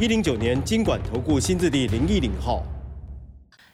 一零九年经管投顾新字第零一零号。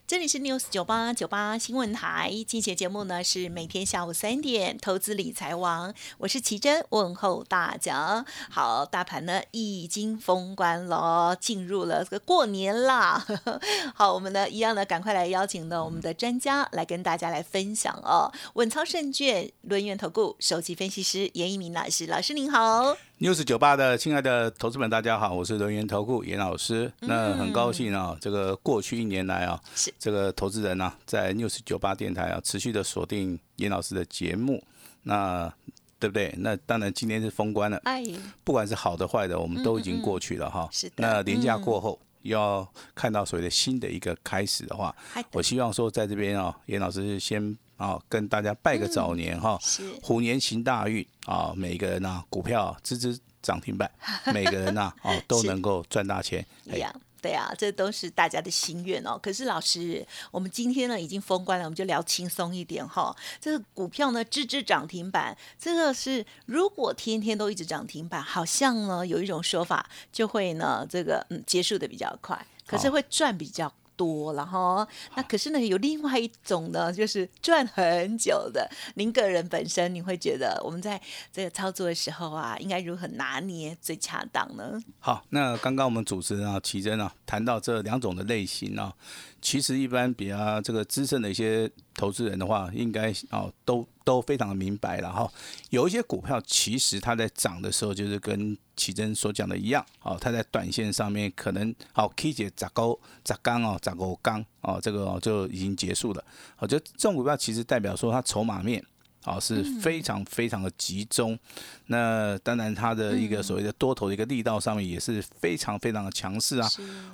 这里是 News 九八九八新闻台，今节节目呢是每天下午三点，投资理财王，我是奇珍，问候大家。好，大盘呢已经封关了，进入了这个过年啦。好，我们呢一样的赶快来邀请呢我们的专家来跟大家来分享哦。稳操胜券轮源投顾首席分析师严一鸣老师，老师您好。News 九八的亲爱的投资们，大家好，我是轮源投顾严老师。嗯那很高兴啊，这个过去一年来啊是，这个投资人呢、在 news 九八电台啊，持续的锁定严老师的节目，那对不对？那当然今天是封关了，哎，不管是好的坏的，我们都已经过去了哈。嗯是的那年假嗯过后。要看到所谓的新的一个开始的话，我希望说在这边啊，严老师先啊跟大家拜个早年哈，是虎年行大运啊！每个人呐、股票支支涨停板，每个人呐、哦 都能够赚大钱。哎一样。对啊，这都是大家的心愿哦。可是老师，我们今天呢已经封关了，我们就聊轻松一点哈。这个股票呢，支支涨停板，这个是如果天天都一直涨停板，好像呢有一种说法，就会呢这个嗯结束的比较快，可是会赚比较。多了哈，那可是呢，有另外一种呢，就是赚很久的。您个人本身，你会觉得我们在这个操作的时候啊，应该如何拿捏最恰当呢？好，那刚刚我们主持人啊，奇珍啊，谈到这两种的类型啊，其实一般比较这个资深的一些投资人的话，应该哦都都非常的明白了哈。有一些股票其实它在涨的时候，就是跟奇珍所讲的一样，哦，它在短线上面可能好 K 姐砸高砸刚哦砸高刚哦，这个、哦、就已经结束了。我觉得这种股票其实代表说它筹码面。啊，是非常非常的集中。那当然，它的一个所谓的多头的一个力道上面也是非常非常的强势啊。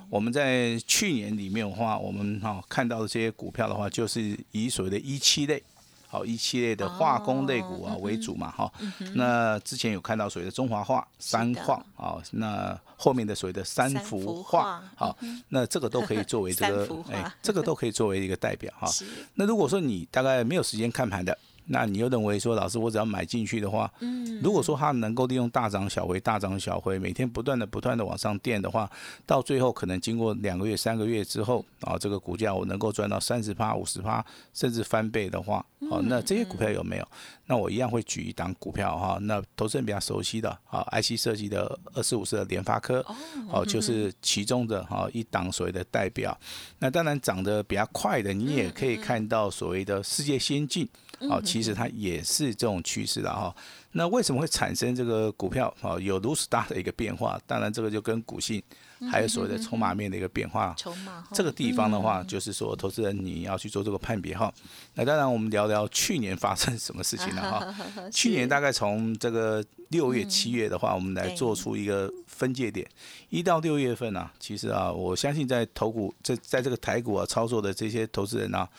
我们在去年里面的话，我们哈、看到的这些股票的话，就是以所谓的一期类。好，一期类的化工类股啊为主嘛，哈、那之前有看到所谓的中华化、三的化啊，那后面的所谓的三三幅幅画画，好，那这个都可以作为 这个哎，这个都可以作为一个代表哈。是那如果说你大概没有时间看盘的，那你又认为说，老师我只要买进去的话，嗯如果说它能够利用大涨小回、大涨小回，每天不断的、不断的往上垫的话，到最后可能经过两个月、三个月之后，啊，这个股价我能够赚到三十趴、五十趴，甚至翻倍的话，好，那这些股票有没有？那我一样会举一档股票哈，那投资人比较熟悉的啊，IC 设计的二四五四的联发科，哦，就是其中的哈一档所谓的代表。那当然涨得比较快的，你也可以看到所谓的世界先进，哦，其实它也是这种趋势的哈。那为什么会产生这个股票啊有如此大的一个变化？当然，这个就跟股性还有所谓的筹码面的一个变化。筹码这个地方的话，就是说，投资人你要去做这个判别哈。那当然，我们聊聊去年发生什么事情了哈。去年大概从这个六月、七月的话，我们来做出一个分界点。一到六月份啊，其实啊，我相信在投股在在这个台股啊操作的这些投资人啊，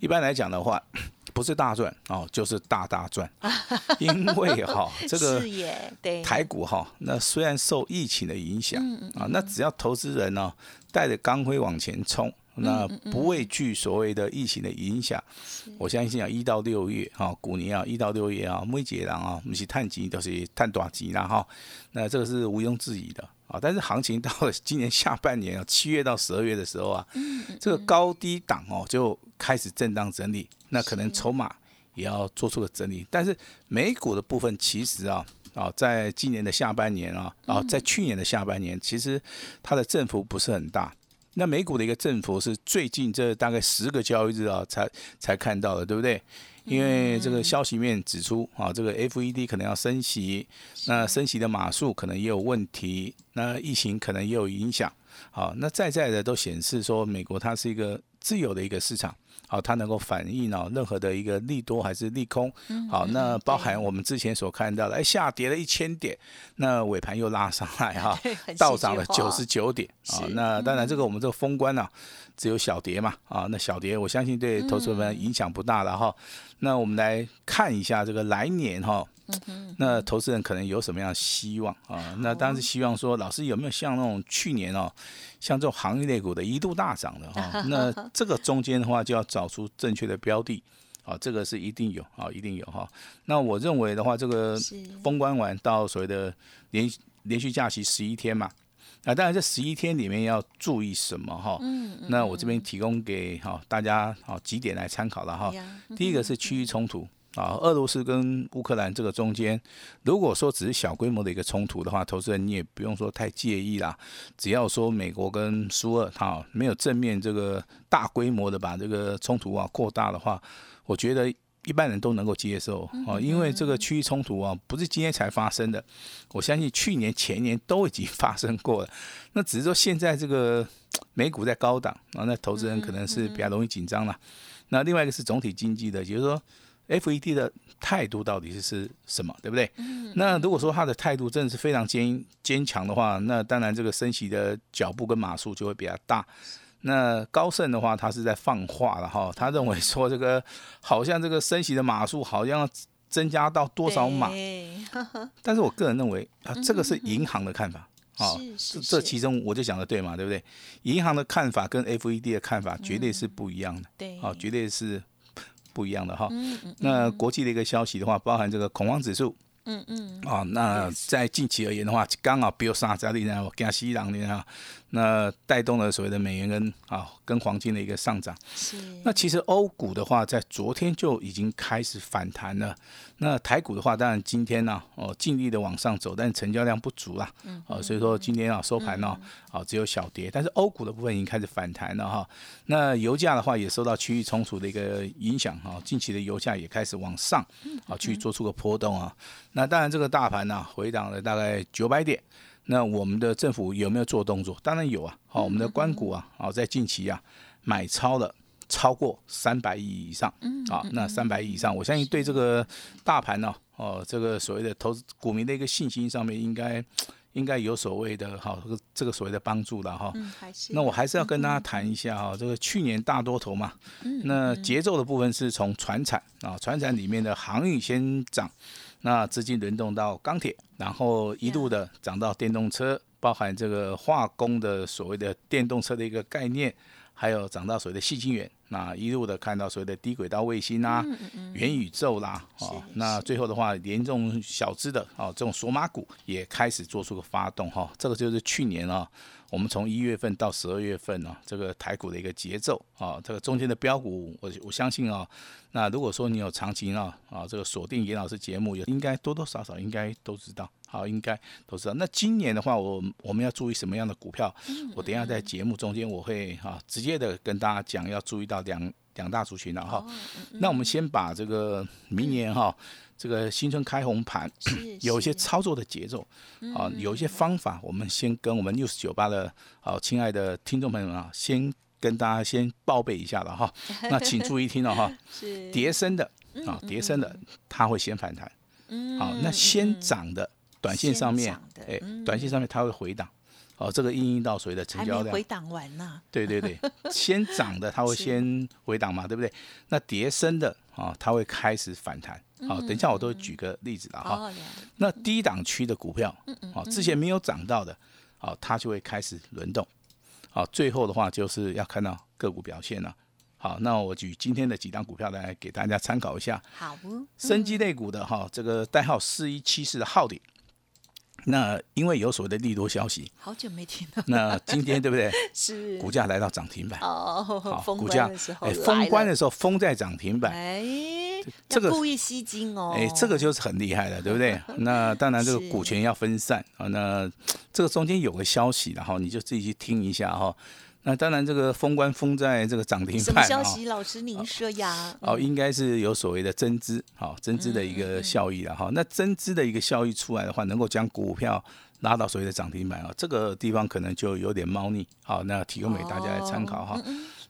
一般来讲的话，不是大赚哦，就是大大赚，因为哈 这个台股哈，那虽然受疫情的影响嗯啊，那只要投资人呢带着钢盔往前冲，那嗯不畏惧所谓的疫情的影响，我相信啊，一到六月哈，股年啊，一到六月啊，每一个人啊，不是探级都是探短级啦哈，那这个是毋庸置疑的啊。但是行情到了今年下半年啊，七月到十二月的时候啊，这个高低档哦就开始震荡整理，那可能筹码也要做出个整理。但是美股的部分其实啊。啊，在今年的下半年啊，啊，在去年的下半年，其实它的振幅不是很大。那美股的一个振幅是最近这大概十个交易日啊，才才看到的，对不对？因为这个消息面指出啊，这个 FED 可能要升息，那升息的码数可能也有问题，那疫情可能也有影响。好，那在在的都显示说，美国它是一个自由的一个市场。好，它能够反映哦任何的一个利多还是利空。好，那包含我们之前所看到的，哎，下跌了一千点，那尾盘又拉上来哈，倒涨了九十九点啊。那当然，这个我们这个封关呢，只有小跌嘛啊。那小跌，我相信对投资们影响不大了哈。那我们来看一下这个来年哈。那投资人可能有什么样的希望啊？那当然是希望说，老师有没有像那种去年哦，像这种行业类股的一度大涨的哈？那这个中间的话，就要找出正确的标的啊，这个是一定有啊，一定有哈。那我认为的话，这个封关完到所谓的连连续假期十一天嘛，啊，当然这十一天里面要注意什么哈？嗯嗯。那我这边提供给哈大家好几点来参考了哈。第一个是区域冲突。啊，俄罗斯跟乌克兰这个中间，如果说只是小规模的一个冲突的话，投资人你也不用说太介意啦。只要说美国跟苏俄哈没有正面这个大规模的把这个冲突啊扩大的话，我觉得一般人都能够接受啊。因为这个区域冲突啊不是今天才发生的，我相信去年前年都已经 发生过了。那只是说现在这个美股在高档啊，那投资人可能是比较容易紧张了。那另外一个是总体经济的，也就是说。FED 的态度到底是是什么，对不对？那如果说他的态度真的是非常坚坚强的话，那当然这个升息的脚步跟码数就会比较大。那高盛的话，他是在放话了哈，他认为说这个好像这个升息的码数好像增加到多少码？但是我个人认为啊，这个是银行的看法啊，这这其中我就讲的对嘛，对不对？银行的看法跟 FED 的看法绝对是不一样的，对，啊，绝对是。不一样的哈，那国际的一个消息的话，包含这个恐慌指数，嗯嗯，啊，那在近期而言的话，刚好比如沙加利呢，加西朗呢哈。那带动了所谓的美元跟啊跟黄金的一个上涨。是。那其实欧股的话，在昨天就已经开始反弹了。那台股的话，当然今天呢，哦尽力的往上走，但成交量不足啦。嗯。哦，所以说今天啊收盘呢，啊只有小跌。但是欧股的部分已经开始反弹了哈。那油价的话，也受到区域冲突的一个影响哈。近期的油价也开始往上，啊去做出个波动啊。那当然这个大盘呢，回档了大概九百点。那我们的政府有没有做动作？当然有啊！好，我们的关谷啊，好在近期啊买超了超过三百亿以上，嗯啊，那三百亿以上，我相信对这个大盘呢，哦，这个所谓的投资股民的一个信心上面，应该 应该有所谓的哈，这个这个所谓的帮助了哈。那我还是要跟大家谈一下哈，这个去年大多头嘛，那节奏的部分是从船产啊，船产里面的航运先涨。那资金轮动到钢铁，然后一路的涨到电动车，包含这个化工的所谓的电动车的一个概念，还有涨到所谓的细晶圆，那一路的看到所谓的低轨道卫星啦、元宇宙啦，哦，那最后的话，连这种小资的哦，这种索马股也开始做出个发动哈，这个就是去年啊。我们从一月份到十二月份呢，这个台股的一个节奏啊，这个中间的标股，我我相信啊，那如果说你有长期啊啊这个锁定严老师节目，也应该多多少少应该都知道，好，应该都知道。那今年的话，我我们要注意什么样的股票？我等下在节目中间我会哈直接的跟大家讲，要注意到两两大族群了哈。那我们先把这个明年哈。这个新春开红盘，有一些操作的节奏啊，有一些方法，我们先跟我们 news 九八的好亲爱的听众朋友们啊，先跟大家先报备一下了哈。那请注意听了哈，叠升的啊，叠升的它会先反弹，好，那先涨的短线上面，哎，短线上面它会回档，哦，这个应用到所谓的成交量回档完呢？对对对，先涨的它会先回档嘛，对不对？那叠升的啊，它会开始反弹。好，等一下我都举个例子了哈。那低档区的股票，好，之前没有涨到的，好，它就会开始轮动。好，最后的话就是要看到个股表现了。好，那我举今天的几档股票来给大家参考一下。好，生机类股的哈，这个代号四一七四的浩鼎。那因为有所谓的利多消息，好久没听到。那今天对不对？是股价来到涨停板哦。好，股价哎，封关的时候封在涨停板。哎，这个故意吸金哦。哎，这个就是很厉害的，对不对？那当然，这个股权要分散啊。那这个中间有个消息，然后你就自己去听一下哈。那当然，这个封关封在这个涨停板。什么消息？老师您说呀？哦，应该是有所谓的增资，好增资的一个效益了哈。那增资的一个效益出来的话，能够将股票拉到所谓的涨停板啊，这个地方可能就有点猫腻。好，那提供给大家来参考哈。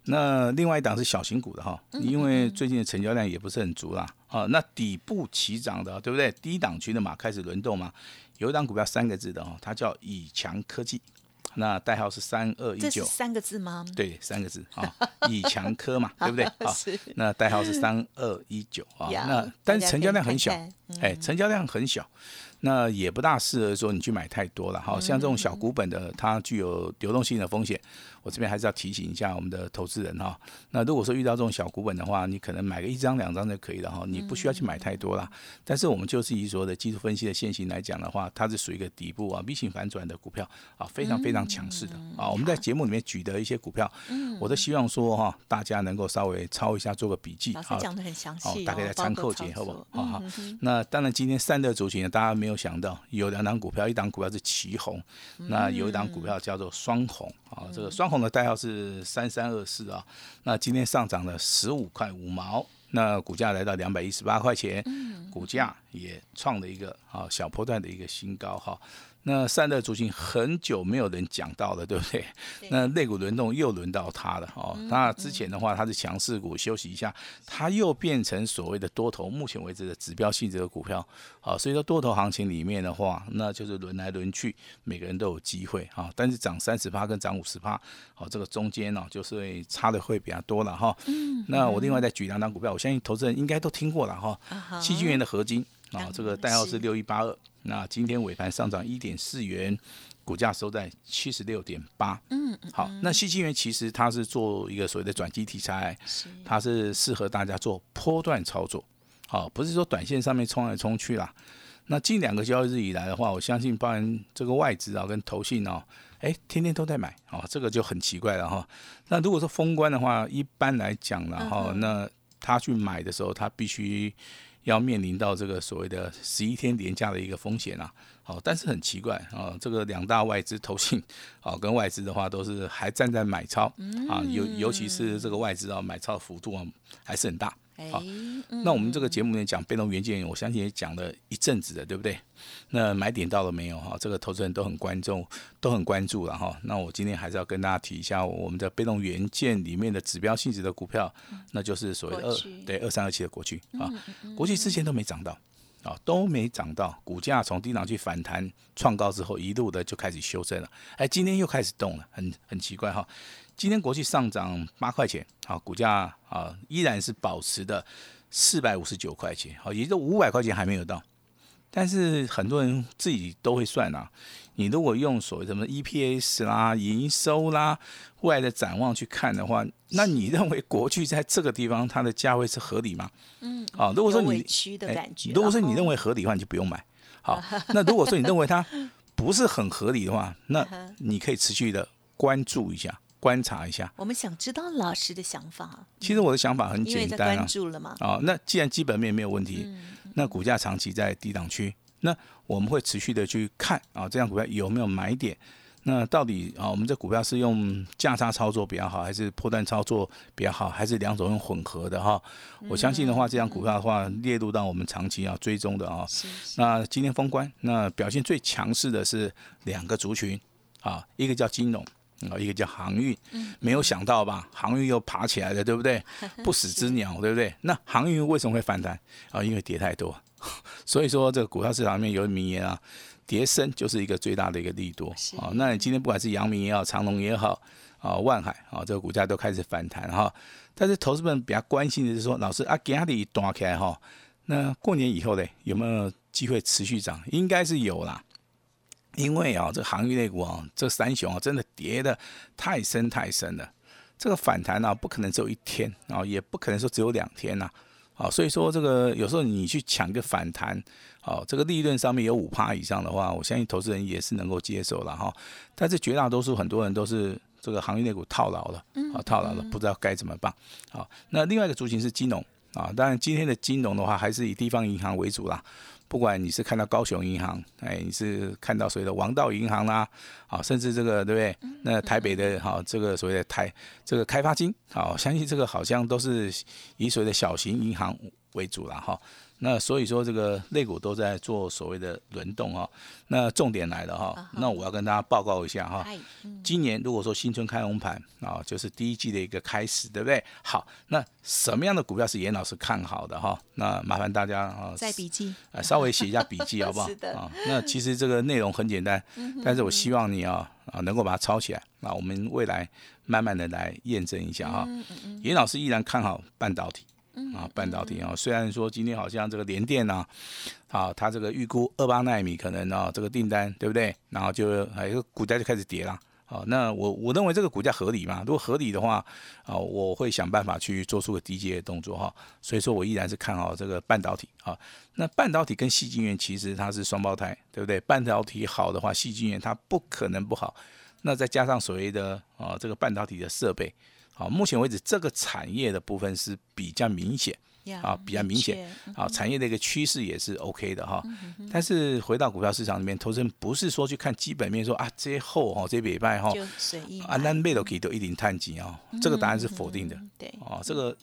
那另外一档是小型股的哈，因为最近的成交量也不是很足啦。啊，那底部起涨的，对不对？低档区的嘛，开始轮动嘛。有一档股票三个字的哦，它叫以强科技，那代号是三二一九，三个字吗？对，三个字啊，以强科嘛，对不对？啊，那代号是三二一九啊。那但是成交量很小，哎，成交量很小。那也不大适合说你去买太多了，哈像这种小股本的，它具有流动性的风险。我这边还是要提醒一下我们的投资人哈。那如果说遇到这种小股本的话，你可能买个一张两张就可以了哈，你不需要去买太多了。但是我们就是以所有的技术分析的线型来讲的话，它是属于一个底部啊 V 型反转的股票啊，非常非常强势的啊。我们在节目里面举的一些股票，我都希望说哈，大家能够稍微抄一下，做个笔记。老师讲的很详细，大概在参考节好不好？好，那当然今天散热族群呢，大家没有想到有两档股票，一档股票是旗红，那有一档股票叫做双红啊，这个双红。的代号是三三二四啊，那今天上涨了十五块五毛，那股价来到两百一十八块钱，股价也创了一个啊小波段的一个新高哈。那散热族群很久没有人讲到了，对不对？那肋骨轮动又轮到它了哦。那之前的话，它是强势股，休息一下，它又变成所谓的多头。目前为止的指标性质的股票，好，所以说多头行情里面的话，那就是轮来轮去，每个人都有机会啊。但是涨三十趴跟涨五十趴，好，这个中间呢，就是会差的会比较多了哈。那我另外再举两张股票，我相信投资人应该都听过了哈。七金元的合金。啊，这个代号是六一八二。那今天尾盘上涨一点四元，股价收在七十六点八。嗯，好，那西金元其实它是做一个所谓的转机题材，它是适合大家做波段操作。好，不是说短线上面冲来冲去啦。那近两个交易日以来的话，我相信包含这个外资啊跟投信哦，哎，天天都在买。哦，这个就很奇怪了哈。那如果说封关的话，一般来讲呢，哈，那他去买的时候，他必须。要面临到这个所谓的十一天连价的一个风险啊，好，但是很奇怪啊，这个两大外资投信，好，跟外资的话都是还站在买超啊，尤尤其是这个外资啊，买超幅度啊还是很大。好，那我们这个节目里面讲被动元件，我相信也讲了一阵子的，对不对？那买点到了没有哈？这个投资人都很关注，都很关注了哈。那我今天还是要跟大家提一下我们的被动元件里面的指标性质的股票，那就是所谓二对二三二七的国巨啊，国巨之前都没涨到啊，都没涨到，股价从低档去反弹创高之后，一路的就开始修正了，哎，今天又开始动了，很很奇怪哈。今天国际上涨八块钱，好，股价啊依然是保持的四百五十九块钱，好，也就五百块钱还没有到。但是很多人自己都会算啊，你如果用所谓什么 EPS 啦、营收啦、未来的展望去看的话，那你认为国巨在这个地方它的价位是合理吗？嗯，啊，如果说你如果说你认为合理的话，你就不用买。好，那如果说你认为它不是很合理的话，那你可以持续的关注一下。观察一下，我们想知道老师的想法。其实我的想法很简单啊。关注了吗？啊，那既然基本面没有问题，那股价长期在低档区，那我们会持续的去看啊，这样股票有没有买点？那到底啊，我们这股票是用价差操作比较好，还是破断操作比较好，还是两种用混合的哈？我相信的话，这张股票的话列入到我们长期要追踪的啊。那今天封关，那表现最强势的是两个族群啊，一个叫金融。啊，一个叫航运，没有想到吧？航运又爬起来了，对不对？不死之鸟，对不对？那航运为什么会反弹？啊，因为跌太多。所以说，这个股票市场里面有名言啊，跌升就是一个最大的一个利多。啊，那你今天不管是阳明也好，长隆也好，啊，万海啊，这个股价都开始反弹哈。但是投资们比较关心的是说，老师啊，今日断起来哈，那过年以后呢，有没有机会持续涨？应该是有啦。因为啊，这个航运类股啊，这三雄啊，真的跌的太深太深了。这个反弹呢，不可能只有一天啊，也不可能说只有两天呐。啊，所以说这个有时候你去抢个反弹，啊，这个利润上面有五趴以上的话，我相信投资人也是能够接受了哈。但是绝大多数很多人都是这个行业类股套牢了，啊，套牢了，不知道该怎么办。好，那另外一个族群是金融啊，当然今天的金融的话，还是以地方银行为主啦。不管你是看到高雄银行，哎，你是看到所谓的王道银行啦，啊，甚至这个对不对？那台北的哈，这个所谓的台这个开发金，好，相信这个好像都是以所谓的小型银行为主了哈。那所以说这个类股都在做所谓的轮动哈。那重点来了哈，那我要跟大家报告一下哈。今年如果说新春开红盘啊，就是第一季的一个开始，对不对？好，那什么样的股票是严老师看好的哈？那麻烦大家啊，在笔记啊，稍微写一下笔记 好不好？啊，那其实这个内容很简单，但是我希望你啊啊能够把它抄起来那，我们未来慢慢的来验证一下哈。严老师依然看好半导体。啊，半导体啊，虽然说今天好像这个联电呢，啊，它这个预估二八纳米可能啊，这个订单对不对？然后就还有股价就开始跌了。好，那我我认为这个股价合理嘛？如果合理的话，啊，我会想办法去做出个低阶的动作哈。所以说我依然是看好这个半导体啊。那半导体跟细晶圆其实它是双胞胎，对不对？半导体好的话，细晶圆它不可能不好。那再加上所谓的啊，这个半导体的设备。好，目前为止这个产业的部分是比较明显，啊，比较明显，啊，产业的一个趋势也是 OK 的哈。但是回到股票市场里面，投资人不是说去看基本面，说啊这些后哈这些礼拜哈，啊那倍都可以都一定探底啊，这个答案是否定的，对，哦，这个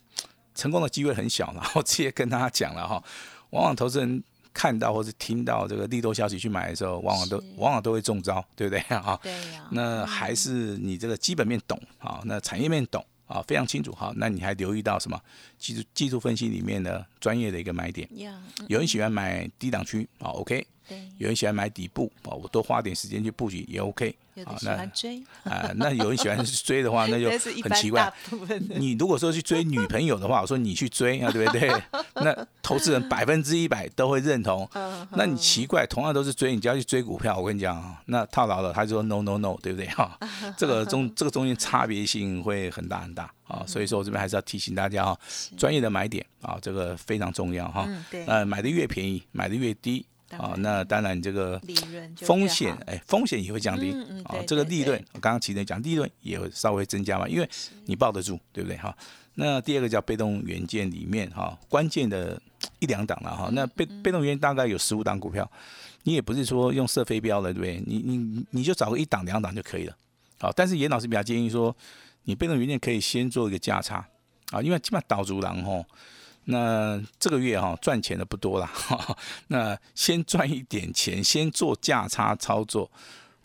成功的机会很小然后 直接跟大家讲了哈，往往投资人看到或是听到这个利多消息去买的时候，往往都往往都会中招，对不对啊？对呀。那还是你这个基本面懂啊，那产业面懂啊，非常清楚哈。那你还留意到什么技术技术分析里面的专业的一个买点？有人喜欢买低档区啊，OK。有人喜欢买底部啊，我多花点时间去布局也 OK。有的喜欢追啊，那有人喜欢追的话，那就很奇怪。你如果说去追女朋友的话，我说你去追啊，对不对？那投资人百分之一百都会认同。那你奇怪，同样都是追，你就要去追股票，我跟你讲啊，那套牢了，他就说 no no no，对不对哈？这个中这个中间差别性会很大很大啊，所以说我这边还是要提醒大家哈，专业的买点啊，这个非常重要哈。呃，买的越便宜，买的越低。啊，那当然这个风险，哎，风险也会降低。啊，这个利润，我刚刚提前讲，利润也会稍微增加嘛，因为你抱得住，对不对？哈，那第二个叫被动元件里面，哈，关键的一两档了，哈，那被被动元件大概有十五档股票，你也不是说用射飞镖的，对不对？你你你就找个一档两档就可以了。好，但是严老师比较建议说，你被动元件可以先做一个价差，啊，因为基本上导足狼吼。那这个月哈赚钱的不多了，那先赚一点钱，先做价差操作，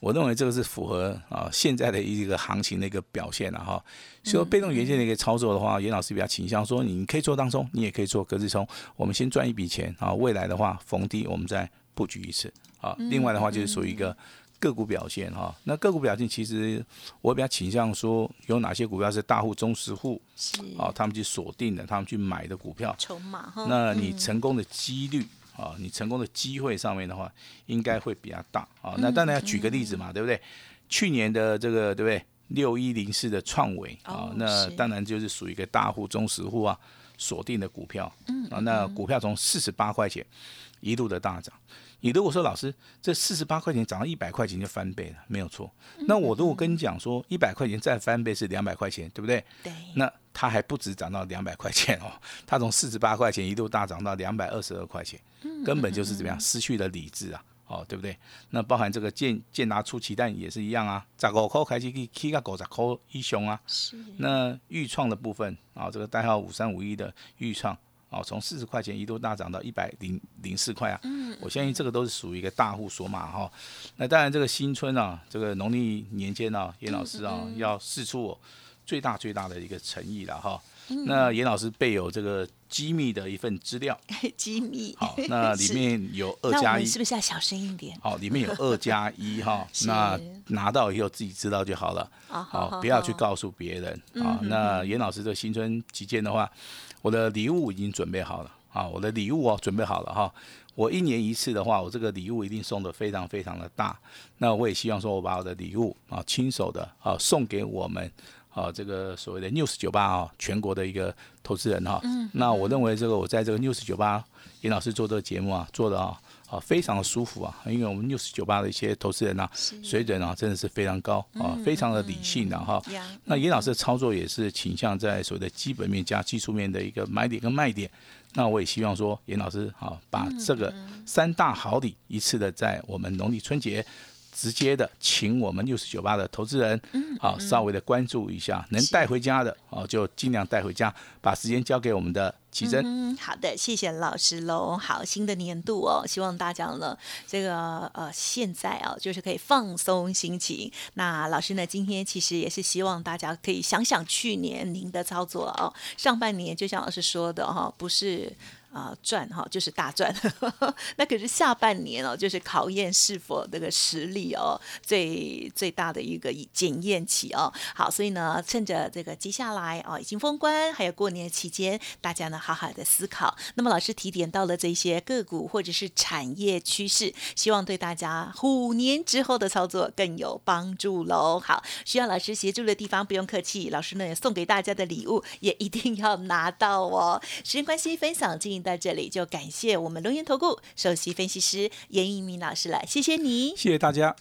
我认为这个是符合啊现在的一个行情的一个表现了哈。所以被动元件的一个操作的话，严老师比较倾向说，你可以做当中，你也可以做隔日冲，我们先赚一笔钱啊，未来的话逢低我们再布局一次啊。另外的话就是属于一个。个股表现哈，那个股表现其实我比较倾向说，有哪些股票是大户、中实户啊，他们去锁定的，他们去买的股票，筹码哈，那你成功的几率啊，你成功的机会上面的话，应该会比较大啊。那当然要举个例子嘛，对不对？去年的这个对不对？六一零四的创维啊，那当然就是属于一个大户、中实户啊锁定的股票，嗯啊，那股票从四十八块钱一路的大涨。你如果说老师，这四十八块钱涨到一百块钱就翻倍了，没有错。那我如果跟你讲说，一百块钱再翻倍是两百块钱，对不对？对。那它还不止涨到两百块钱哦，它从四十八块钱一度大涨到两百二十二块钱，根本就是怎么样失去了理智啊，哦，对不对？那包含这个建建达出奇蛋也是一样啊，十五块开始去起个五十块一雄啊。是。那豫创的部分啊，这个代号五三五一的豫创。哦，从四十块钱一度大涨到一百零零四块啊！嗯，我相信这个都是属于一个大户索马哈。那当然，这个新春啊，这个农历年间啊，严老师啊要试出我最大最大的一个诚意了哈。那严老师备有这个机密的一份资料，机密。好，那里面有二加一，是不是要小声一点？好，里面有二加一哈。那拿到以后自己知道就好了。好，不要去告诉别人啊。那严老师这新春期间的话。我的礼物已经准备好了啊！我的礼物哦，准备好了哈。我一年一次的话，我这个礼物一定送的非常非常的大。那我也希望说，我把我的礼物啊，亲手的啊，送给我们啊，这个所谓的 News 酒吧啊，全国的一个投资人哈。嗯。那我认为这个我在这个 News 酒吧，严老师做这个节目啊，做的啊。啊，非常的舒服啊，因为我们六十九八的一些投资人啊，水准啊真的是非常高啊，非常的理性的哈。那严老师的操作也是倾向在所谓的基本面加技术面的一个买点跟卖点。那我也希望说，严老师啊，把这个三大好礼一次的在我们农历春节直接的请我们六十九八的投资人，好稍微的关注一下，能带回家的哦就尽量带回家，把时间交给我们的奇珍。嗯，好的，谢谢老师喽。好，新的年度哦，希望大家呢，这个呃，现在啊，就是可以放松心情。那老师呢，今天其实也是希望大家可以想想去年您的操作哦，上半年就像老师说的哈，不是。啊，赚哈就是大赚，那可是下半年哦，就是考验是否这个实力哦，最最大的一个检验期哦。好，所以呢，趁着这个接下来哦，已经封关，还有过年期间，大家呢好好的思考。那么老师提点到了这些个股或者是产业趋势，希望对大家虎年之后的操作更有帮助喽。好，需要老师协助的地方不用客气，老师呢也送给大家的礼物也一定要拿到哦。时间关系，分享进。到这里就感谢我们龙岩投顾首席分析师严一鸣老师了，谢谢你，谢谢大家。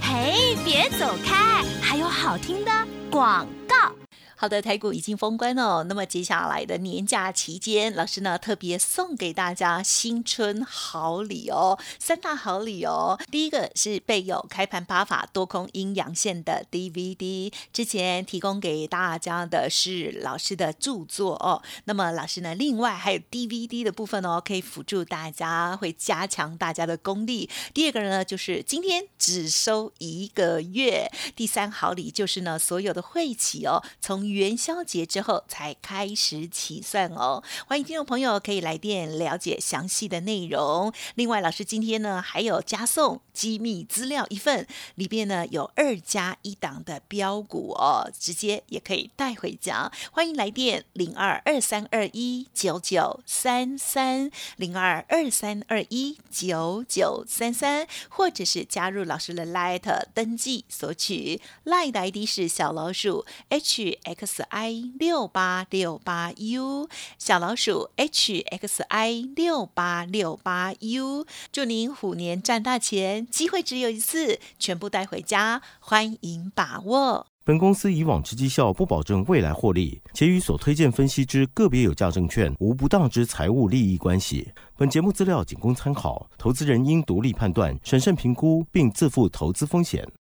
嘿，别走开，还有好听的广告。好的，台股已经封关哦。那么接下来的年假期间，老师呢特别送给大家新春好礼哦，三大好礼哦。第一个是备有开盘八法多空阴阳线的 DVD，之前提供给大家的是老师的著作哦。那么老师呢，另外还有 DVD 的部分哦，可以辅助大家，会加强大家的功力。第二个呢，就是今天只收一个月。第三好礼就是呢，所有的会企哦，从元宵节之后才开始起算哦，欢迎听众朋友可以来电了解详细的内容。另外，老师今天呢还有加送机密资料一份，里边呢有二加一档的标股哦，直接也可以带回家。欢迎来电零二二三二一九九三三零二二三二一九九三三，或者是加入老师的 Light 登记索取 Light 的 ID 是小老鼠 H X I 六八六八 U 小老鼠 H X I 六八六八 U，祝您虎年赚大钱机会只有一次，全部带回家，欢迎把握。本公司以往之绩效不保证未来获利，且与所推荐分析之个别有价证券无不当之财务利益关系。本节目资料仅供参考，投资人应独立判断、审慎评估，并自负投资风险。